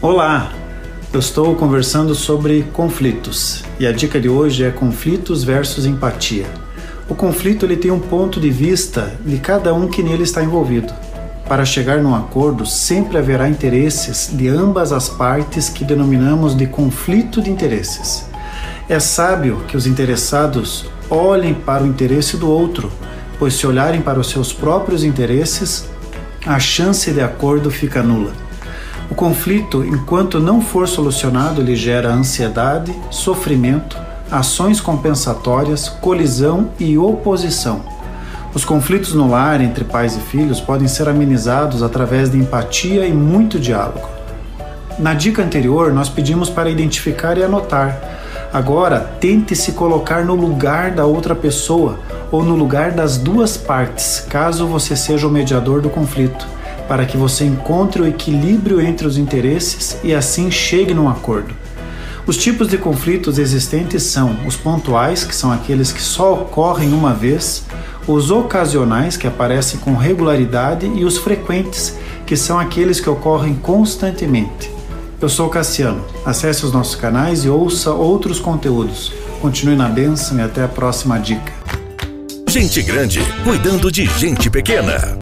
Olá, eu estou conversando sobre conflitos e a dica de hoje é conflitos versus empatia. O conflito ele tem um ponto de vista de cada um que nele está envolvido. Para chegar num acordo, sempre haverá interesses de ambas as partes que denominamos de conflito de interesses. É sábio que os interessados olhem para o interesse do outro, pois se olharem para os seus próprios interesses, a chance de acordo fica nula. Conflito, enquanto não for solucionado, lhe gera ansiedade, sofrimento, ações compensatórias, colisão e oposição. Os conflitos no lar entre pais e filhos podem ser amenizados através de empatia e muito diálogo. Na dica anterior, nós pedimos para identificar e anotar. Agora, tente se colocar no lugar da outra pessoa ou no lugar das duas partes, caso você seja o mediador do conflito para que você encontre o equilíbrio entre os interesses e assim chegue num acordo. Os tipos de conflitos existentes são os pontuais, que são aqueles que só ocorrem uma vez, os ocasionais, que aparecem com regularidade, e os frequentes, que são aqueles que ocorrem constantemente. Eu sou Cassiano. Acesse os nossos canais e ouça outros conteúdos. Continue na bênção e até a próxima dica. Gente grande cuidando de gente pequena.